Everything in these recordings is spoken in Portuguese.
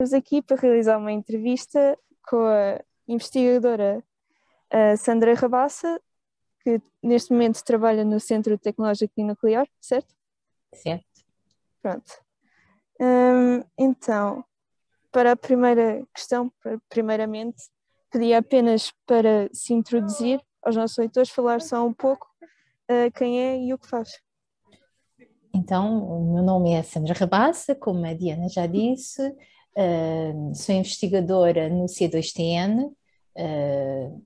Estamos aqui para realizar uma entrevista com a investigadora a Sandra Rabassa, que neste momento trabalha no Centro Tecnológico e Nuclear, certo? Certo. Pronto. Hum, então, para a primeira questão, primeiramente, pedi apenas para se introduzir aos nossos leitores, falar só um pouco uh, quem é e o que faz. Então, o meu nome é Sandra Rabassa, como a Diana já disse, uh, sou investigadora no C2TN, uh,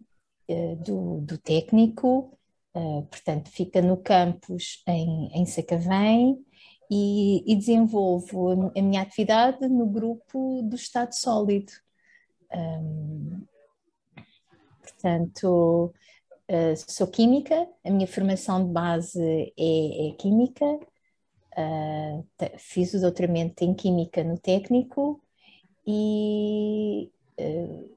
do, do, técnico, portanto, fica no campus em, em Sacavém e, e, desenvolvo a minha atividade no grupo do Estado Sólido. Um, portanto, sou química, a minha formação de base é, é química, fiz o doutoramento em química no técnico e, uh,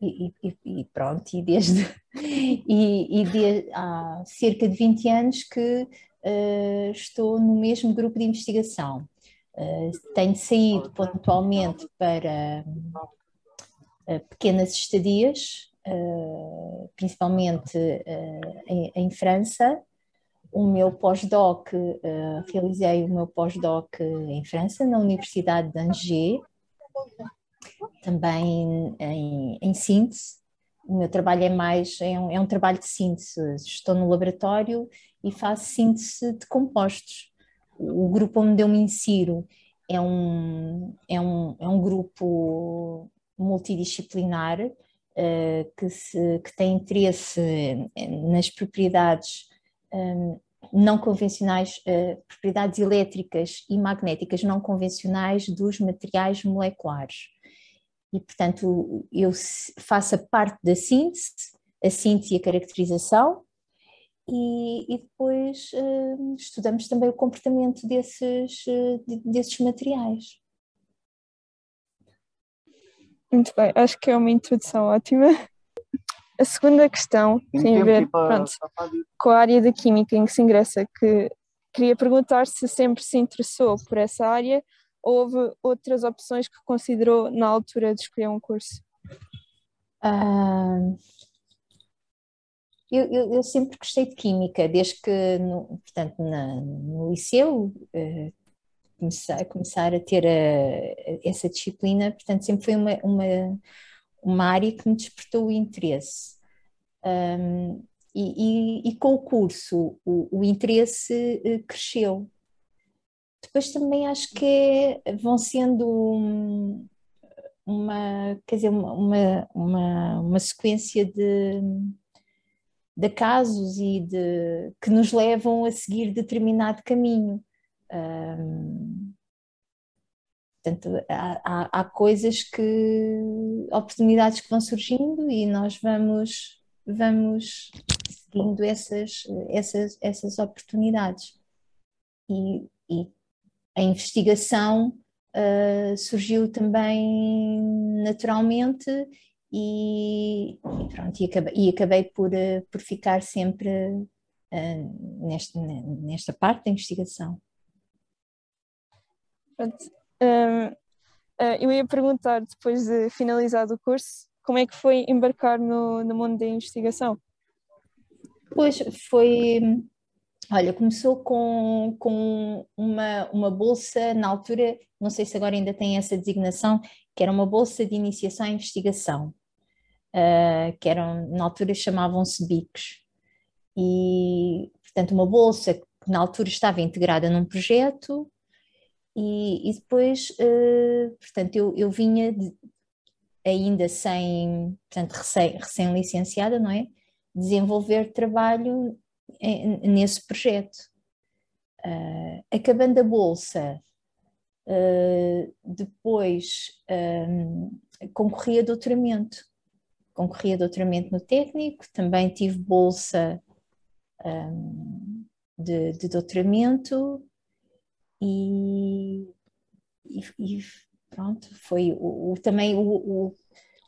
e, e, e, pronto, e desde e, de, há cerca de 20 anos que estou no mesmo grupo de investigação. tenho saído pontualmente para pequenas estadias uh, principalmente uh, em, em, França. O meu pós-doc, uh, realizei o meu pós-doc em França, na Universidade de Angers, também em, em síntese. O meu trabalho é mais, é um, é um trabalho de síntese. Estou no laboratório e faço síntese de compostos. O grupo onde eu me insiro é um, é um, é um grupo multidisciplinar uh, que, se, que tem interesse nas propriedades um, não convencionais, uh, propriedades elétricas e magnéticas não convencionais dos materiais moleculares. E, portanto, eu faço a parte da síntese, a síntese e a caracterização, e, e depois uh, estudamos também o comportamento desses, uh, desses materiais. Muito bem, acho que é uma introdução ótima. A segunda questão tem, tem a ver pronto, com a área da química em que se ingressa, que queria perguntar se sempre se interessou por essa área ou houve outras opções que considerou na altura de escolher um curso? Uh, eu, eu, eu, sempre gostei de química, desde que, no, portanto, na, no liceu uh, começar, começar a ter a, essa disciplina, portanto, sempre foi uma, uma, uma área que me despertou o interesse. Um, e, e, e, com o curso o, o interesse uh, cresceu. Depois também acho que é, vão sendo um, uma, quer dizer, uma, uma, uma sequência de, de casos e de, que nos levam a seguir determinado caminho. Um, portanto, há, há, há, coisas que, oportunidades que vão surgindo e nós vamos, vamos seguindo essas, essas, essas oportunidades. E, e a investigação uh, surgiu também naturalmente e, e pronto, e acabei, e acabei por, uh, por ficar sempre uh, nesta, nesta parte da investigação. Um, uh, eu ia perguntar, depois de finalizado o curso, como é que foi embarcar no, no mundo da investigação? Pois foi, olha, começou com, com uma, uma bolsa, na altura, não sei se agora ainda tem essa designação, que era uma bolsa de iniciação à investigação, uh, que eram, na altura chamavam-se BICs. E, portanto, uma bolsa que na altura estava integrada num projeto e, e depois, uh, portanto, eu, eu vinha de, ainda sem, portanto, recém, recém-licenciada, não é? Desenvolver trabalho em, nesse projeto. Uh, acabando a bolsa, uh, depois um, concorri a doutoramento. Concorri a doutoramento no técnico, também tive bolsa um, de, de doutoramento e, e, e pronto, foi o, o também o, o,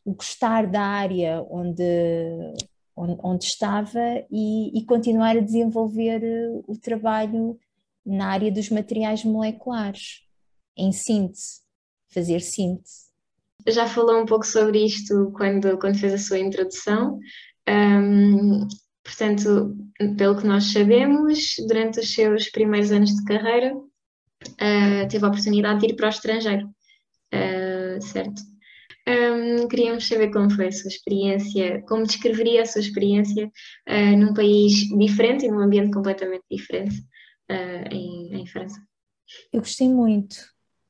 o, gostar da área onde, onde, onde estava e, e, continuar a desenvolver eh, o trabalho na área dos materiais moleculares, em síntese, fazer síntese. já falou um pouco sobre isto quando, quando fez a sua introdução. Um, portanto, pelo que nós sabemos, durante os seus primeiros anos de carreira, uh, teve a oportunidade de ir para o estrangeiro, uh, certo? Um, queríamos saber como foi a sua experiência, como descreveria a sua experiência uh, num país diferente e num ambiente completamente diferente em, em França. Eu gostei muito,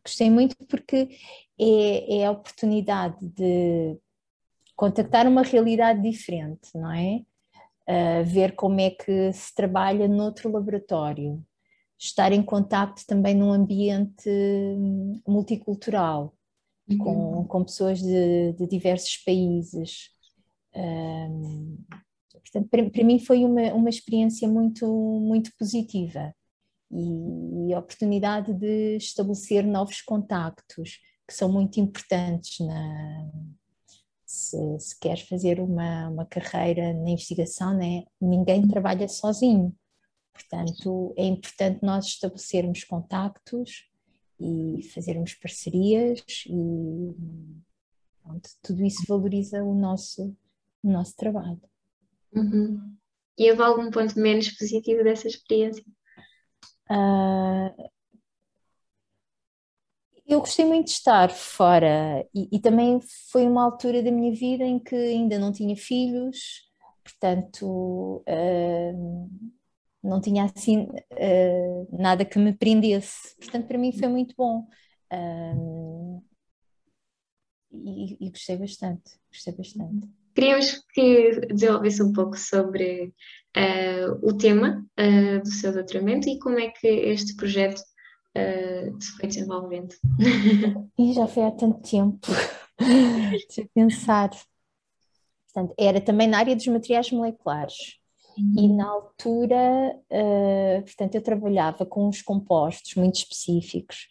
gostei muito porque é, é a oportunidade de contactar uma realidade diferente, não é? Uh, ver como é que se trabalha noutro laboratório, estar em contacto também num ambiente hum, multicultural, uhum. com, com pessoas de, de diversos países. Um, portanto, para, para, mim foi uma, uma experiência muito, muito positiva e, e a oportunidade de estabelecer novos contactos que são muito importantes na, se, se queres fazer uma, uma carreira na investigação, né, ninguém trabalha sozinho. Portanto, é importante nós estabelecermos contactos e fazermos parcerias e pronto, tudo isso valoriza o nosso, o nosso trabalho. Uhum. E houve algum ponto menos positivo dessa experiência? Uh, eu gostei muito de estar fora e, e, também foi uma altura da minha vida em que ainda não tinha filhos, portanto uh, não tinha assim uh, nada que me prendesse. Portanto, para mim foi muito bom. Uh, e, e, gostei bastante, gostei bastante. Queríamos que desenvolvesse um pouco sobre o tema do seu doutoramento e como é que este projeto uh, se foi desenvolvendo. E já foi há tanto tempo. Deixa eu pensar. Portanto, era também na área dos materiais moleculares. Uhum. E na altura, uh, portanto, eu trabalhava com uns compostos muito específicos.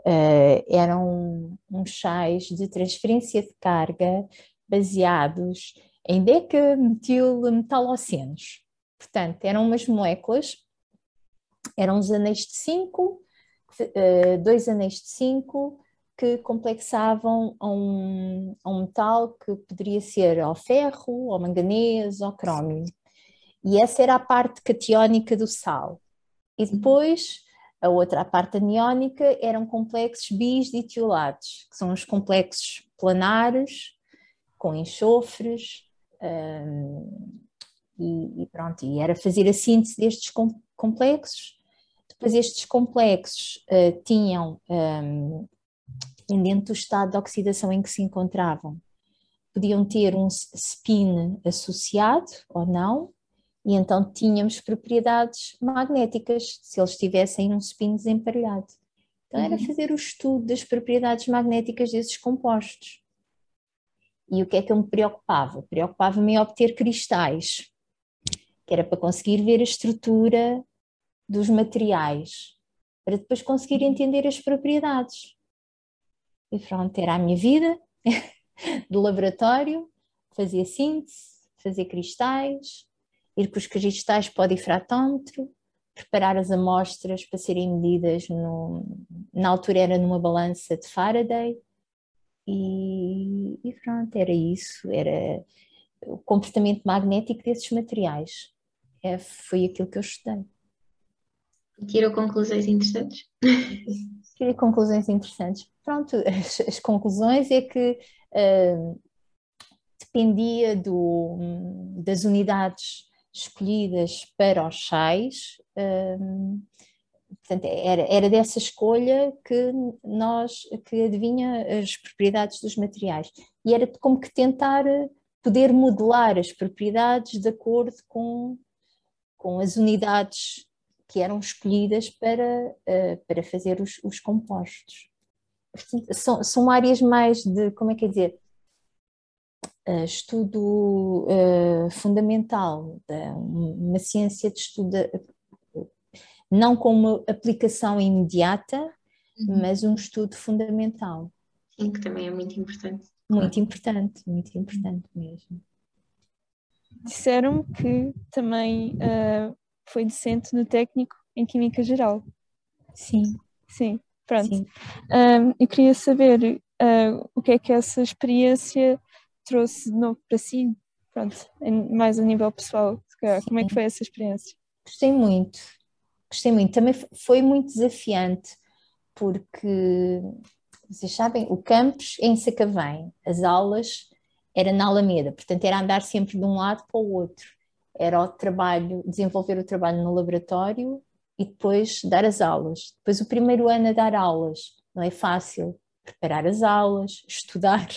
Uh, eram uns chás de transferência de carga baseados em decametilmetalocenos. Portanto, eram umas moléculas, eram os anéis de 5 eh, dois anéis de 5 que complexavam a um, a um metal que poderia ser ao ferro, ao manganês, ao crómio. E essa era a parte catiónica do sal. E depois, a outra, a parte aniónica, eram complexos bis que são os complexos planares, com enxofres, um, e, e, pronto, e era fazer a síntese destes complexos depois estes complexos uh, tinham, um, dependendo do estado de oxidação em que se encontravam, podiam ter um spin associado ou não, e então tínhamos propriedades magnéticas se eles tivessem um spin desemparelhado. Então era uhum. fazer o estudo das propriedades magnéticas desses compostos. E o que é que eu me preocupava? Preocupava-me em obter cristais, que era para conseguir ver a estrutura dos materiais, para depois conseguir entender as propriedades. E pronto, era a minha vida do laboratório, fazer síntese, fazer cristais, ir com os cristais para o difratómetro, preparar as amostras para serem medidas, no, na altura era numa balança de Faraday, e, e pronto, era isso, era o comportamento magnético desses materiais. É, foi aquilo que eu estudei. Tirou conclusões interessantes? Tirei conclusões interessantes. Pronto, as, as conclusões é que uh, dependia do, das unidades escolhidas para os sais, uh, portanto, era, era dessa escolha que nós, que adivinha as propriedades dos materiais. E era como que tentar poder modelar as propriedades de acordo com, com as unidades que eram escolhidas para, uh, para fazer os, os compostos. São, são áreas mais de, como é que é dizer, estudo uh, fundamental, uma ciência de estudo, não como aplicação imediata, uhum. mas um estudo fundamental. Sim, que também é muito importante. Muito importante, muito importante mesmo. Disseram que também uh, foi docente no técnico em Química Geral. Sim. Sim, pronto. Sim. Um, eu queria saber uh, o que é que essa experiência trouxe de novo para si, pronto, mais a nível pessoal, como é que foi essa experiência? Gostei muito, gostei muito, também foi muito desafiante, porque vocês sabem, o campus é em Sacavém, as aulas era na Alameda, portanto era andar sempre de um lado para o outro. Era o trabalho, desenvolver o trabalho no laboratório e depois dar as aulas. Depois o primeiro ano a dar aulas, não é fácil. Preparar as aulas, estudar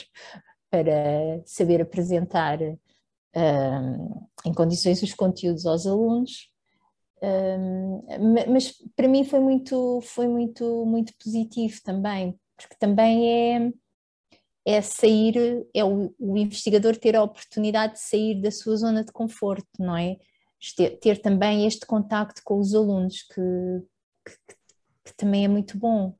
para saber apresentar um, em condições os conteúdos aos alunos. Um, mas para mim foi muito, foi muito, muito positivo também, porque também é é sair, é o, o, investigador ter a oportunidade de sair da sua zona de conforto, não é? Ter, ter também este contacto com os alunos, que, que, que também é muito bom.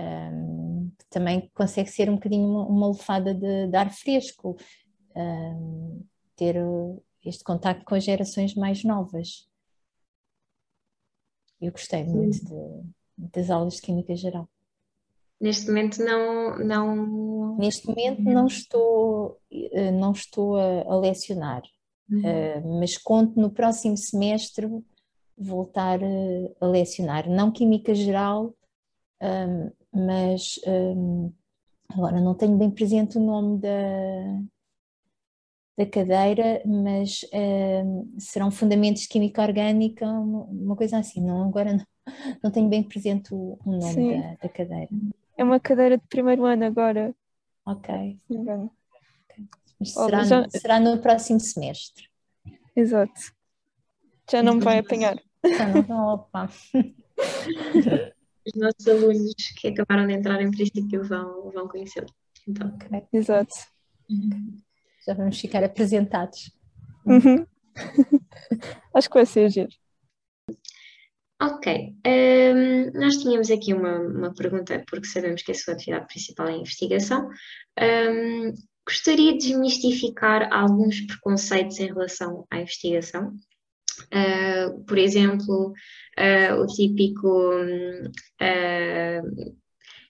Um, também consegue ser um bocadinho uma, uma lefada de, de, ar fresco, um, ter este contacto com as gerações mais novas. Eu gostei muito de, das aulas de Química Geral. Neste momento não, não... Neste momento não estou, eh, não estou a, a lecionar, uhum. uh, mas conto no próximo semestre voltar uh, a lecionar, não Química Geral, um, mas um, agora não tenho bem presente o nome da, da cadeira, mas um, serão Fundamentos de Química Orgânica, uma, coisa assim, não, agora não, não tenho bem presente o, o nome da, da cadeira. É uma cadeira de primeiro ano agora. Ok. Será, já... será no próximo semestre. Exato. Já não me vai apanhar. Já não vão, opa. Os nossos alunos que acabaram de entrar em princípio vão, vão conhecê-lo. Então. Okay. Exato. Já vamos ficar apresentados. Uhum. Acho que vai ser giro. Ok, um, nós tínhamos aqui uma, uma, pergunta, porque sabemos que a sua atividade principal é a investigação. Um, gostaria de desmistificar alguns preconceitos em relação à investigação. Uh, por exemplo, uh, o típico uh,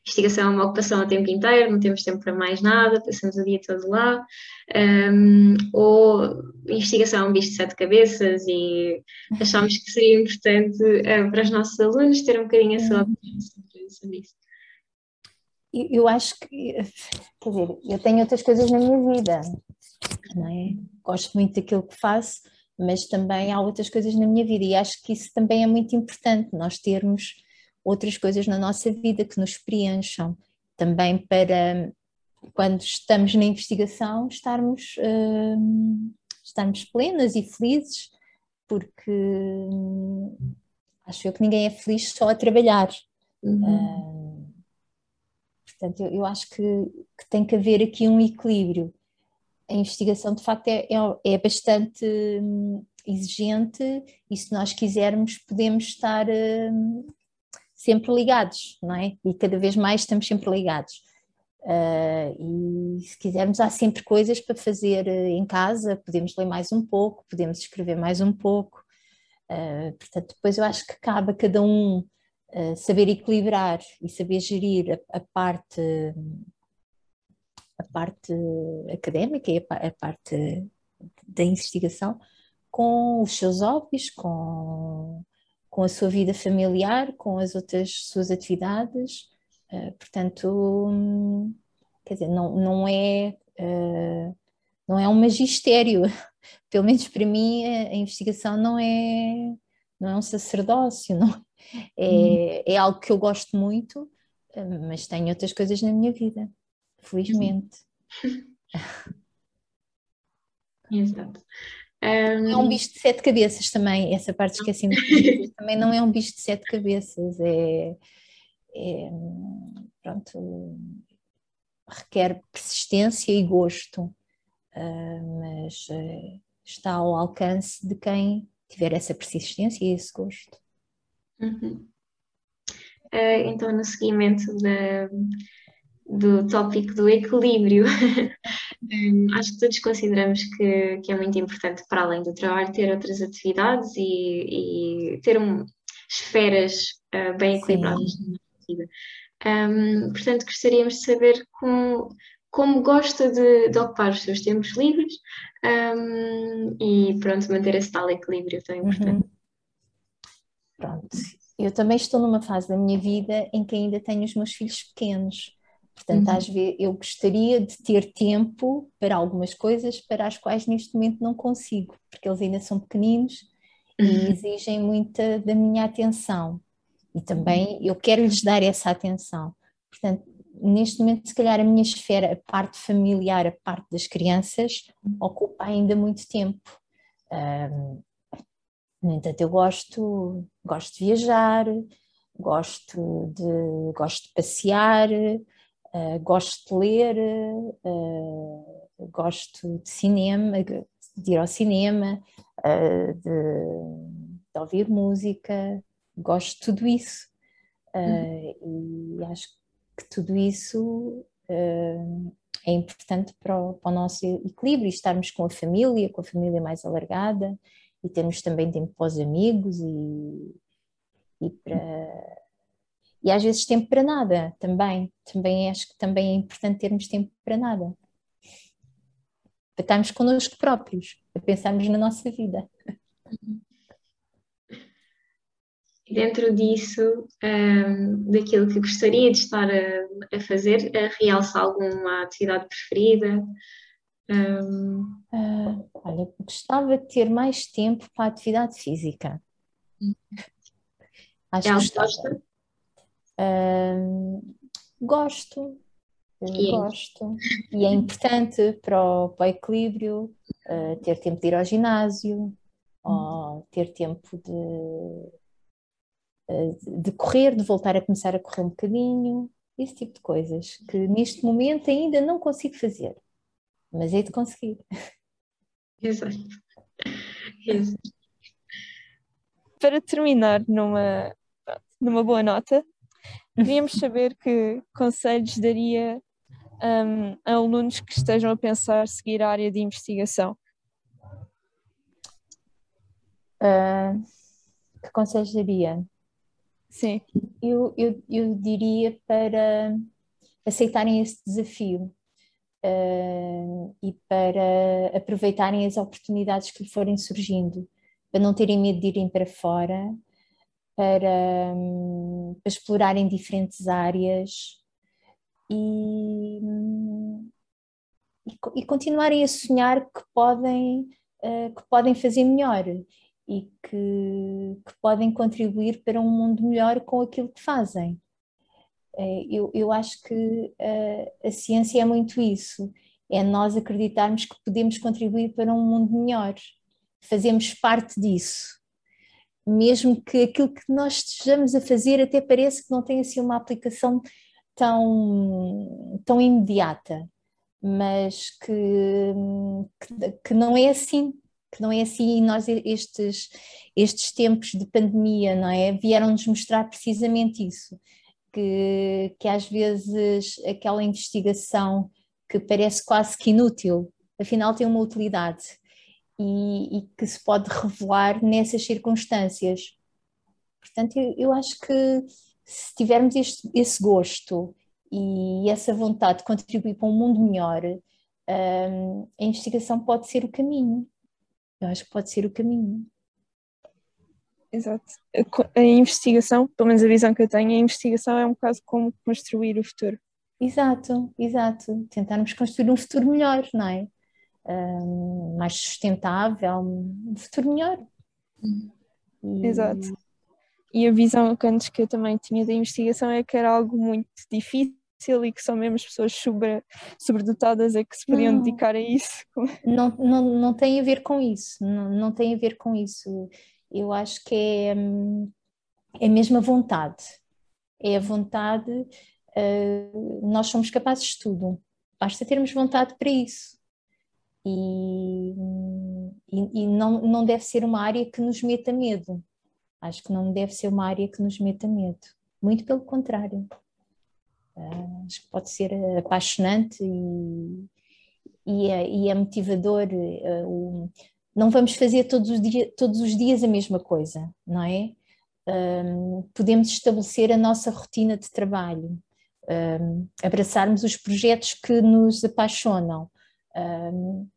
investigação é uma ocupação a tempo inteiro, não temos tempo para mais nada, passamos o dia todo lá, um, ou investigação é um bicho de sete cabeças e achamos que seria importante uh, para os nossos alunos ter um bocadinho a sua opinião sobre isso. Eu acho que, quer dizer, eu tenho outras coisas na minha vida, não é? Gosto muito daquilo que faço, mas também há outras coisas na minha vida e acho que isso também é muito importante, nós termos outras coisas na nossa vida que nos preencham, também para quando estamos na investigação estarmos, uh, estarmos plenas e felizes, porque uh, acho eu que ninguém é feliz só a trabalhar. Uhum. Uh, portanto, eu, eu acho que, que, tem que haver aqui um equilíbrio. A investigação, de facto, é, é, é bastante hum, exigente e se nós quisermos podemos estar hum, sempre ligados, não é? E cada vez mais estamos sempre ligados. Uh, e se quisermos, há sempre coisas para fazer uh, em casa, podemos ler mais um pouco, podemos escrever mais um pouco. Uh, portanto, depois eu acho que cabe a cada um saber equilibrar e saber gerir a, a, parte a parte académica e a, a parte da investigação com os seus hobbies, com com a sua vida familiar, com as outras suas atividades. Uh, portanto, quer dizer, não, não é uh, não é um magistério. Pelo menos para mim a, a, investigação não é não é um sacerdócio, não é, hum. é algo que eu gosto muito, uh, mas tenho outras coisas na minha vida, felizmente. Exato. Um... É um bicho de sete cabeças também, essa parte esqueci também não é um bicho de sete cabeças, é, é pronto, requer persistência e gosto, uh, mas uh, está ao alcance de quem tiver essa persistência e esse gosto. Uhum. Uh, então, no seguimento da, do tópico do equilíbrio. um, acho que todos consideramos que, que, é muito importante, para além do trabalho, ter outras atividades e, e ter um, esferas uh, bem equilibradas Sim. na nossa vida. Um, portanto, gostaríamos de saber com, como gosta de, de, ocupar os seus tempos livres um, e pronto, manter esse tal equilíbrio tão importante. Uhum. Pronto, eu também estou numa fase da minha vida em que ainda tenho os meus filhos pequenos. Portanto, uhum. às vezes eu gostaria de ter tempo para algumas coisas para as quais neste momento não consigo, porque eles ainda são pequeninos uhum. e exigem muita da minha atenção. E também eu quero lhes dar essa atenção. Portanto, neste momento, se calhar a minha esfera, a parte familiar, a parte das crianças, ocupa ainda muito tempo. Um, no entanto, eu gosto, gosto de viajar, gosto de, gosto de passear, uh, gosto de ler, uh, gosto de cinema, de ir ao cinema, uh, de, de, ouvir música, gosto de tudo isso. Uhum. E acho que tudo isso é importante para o, para o nosso equilíbrio, estarmos com a família, com a família mais alargada, e temos também tempo para os amigos e, e para e às vezes tempo para nada também. Também acho que também é importante termos tempo para nada. Para estarmos connosco próprios para pensarmos na nossa vida. Dentro disso um, daquilo que gostaria de estar a, a fazer realça alguma atividade preferida? Um... Uh, olha, gostava de ter mais tempo para a atividade física. Acho que gosta? Uh, gosto, e gosto. E é importante para o, para o equilíbrio uh, ter tempo de ir ao ginásio, ou ter tempo de, de correr, de voltar a começar a correr um bocadinho, esse tipo de coisas que neste momento ainda não consigo fazer mas é de conseguir. Exato. Exato. Para terminar numa, numa boa nota, queríamos saber que conselhos daria um, a alunos que estejam a pensar seguir a área de investigação. Uh, que conselhos daria? Sim. Eu, eu, eu diria para aceitarem esse desafio, uh, e para aproveitarem as oportunidades que lhe forem surgindo, para não terem medo de irem para fora, para, para explorarem diferentes áreas e, e, e, continuarem a sonhar que podem, uh, que podem fazer melhor e que, que podem contribuir para um mundo melhor com aquilo que fazem. Eh, eu, eu acho que eh, a ciência é muito isso, é nós acreditarmos que podemos contribuir para um mundo melhor, fazemos parte disso. Mesmo que aquilo que nós estejamos a fazer até pareça que não tem assim uma aplicação tão, tão imediata, mas que, que, que não é assim, que não é assim. E nós estes, estes tempos de pandemia, não é, vieram-nos mostrar precisamente isso, que, que às vezes aquela investigação que parece quase que inútil, afinal tem uma utilidade e, e que se pode revelar nessas circunstâncias. Portanto, eu, eu acho que se tivermos este, esse gosto e essa vontade de contribuir para um mundo melhor, um, a investigação pode ser o caminho. Eu acho que pode ser o caminho. Exato. A investigação, pelo menos a visão que eu tenho, a investigação é um bocado como construir o futuro. Exato, exato. Tentarmos construir um futuro melhor, não é? Um, mais sustentável, um futuro melhor. E... Exato. E a visão que antes que eu também tinha da investigação é que era algo muito difícil e que só mesmo as pessoas sobre, sobredotadas é que se podiam não, dedicar a isso. Não, não, não tem a ver com isso, não, não tem a ver com isso eu acho que é, é a mesma vontade. É a vontade, uh, nós somos capazes de tudo, basta termos vontade para isso. E, e, e, não, não deve ser uma área que nos meta medo. Acho que não deve ser uma área que nos meta medo. Muito pelo contrário. Uh, acho que pode ser apaixonante e, e, é, e é motivador. Uh, não vamos fazer todos os, dia, todos os dias a mesma coisa, não é? Um, podemos estabelecer a nossa rotina de trabalho um, abraçarmos os projetos que nos apaixonam. Um,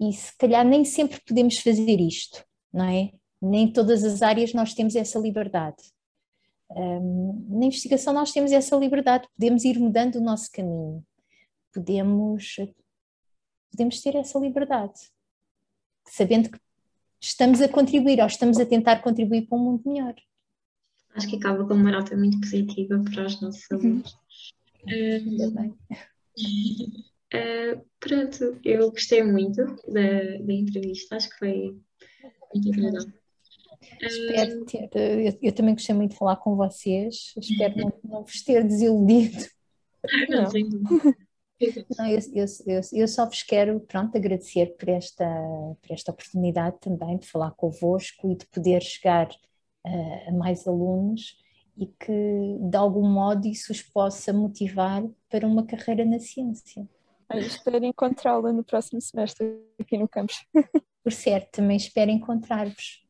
e se calhar nem sempre podemos fazer isto, não é? Nem em todas as áreas nós temos essa liberdade. Um, na investigação nós temos essa liberdade, podemos ir mudando o nosso caminho, podemos, podemos ter essa liberdade, sabendo que estamos a contribuir ou estamos a tentar contribuir para um mundo melhor. Acho que acaba com uma nota muito positiva para os nossos uhum. alunos. Ainda bem. Uh, pronto, eu gostei muito da, da entrevista, acho que foi muito agradável. Espero ter, eu, eu, também gostei muito de falar com vocês, espero não, não vos ter desiludido. Não, não. Não, eu, eu, eu, eu, só vos quero pronto, agradecer por esta, por esta oportunidade também de falar convosco e de poder chegar uh, a mais alunos e que de algum modo isso os possa motivar para uma carreira na ciência. Espero encontrá-la no próximo semestre aqui no campus. Por certo, também espero encontrar-vos.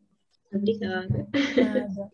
Obrigada. Nada.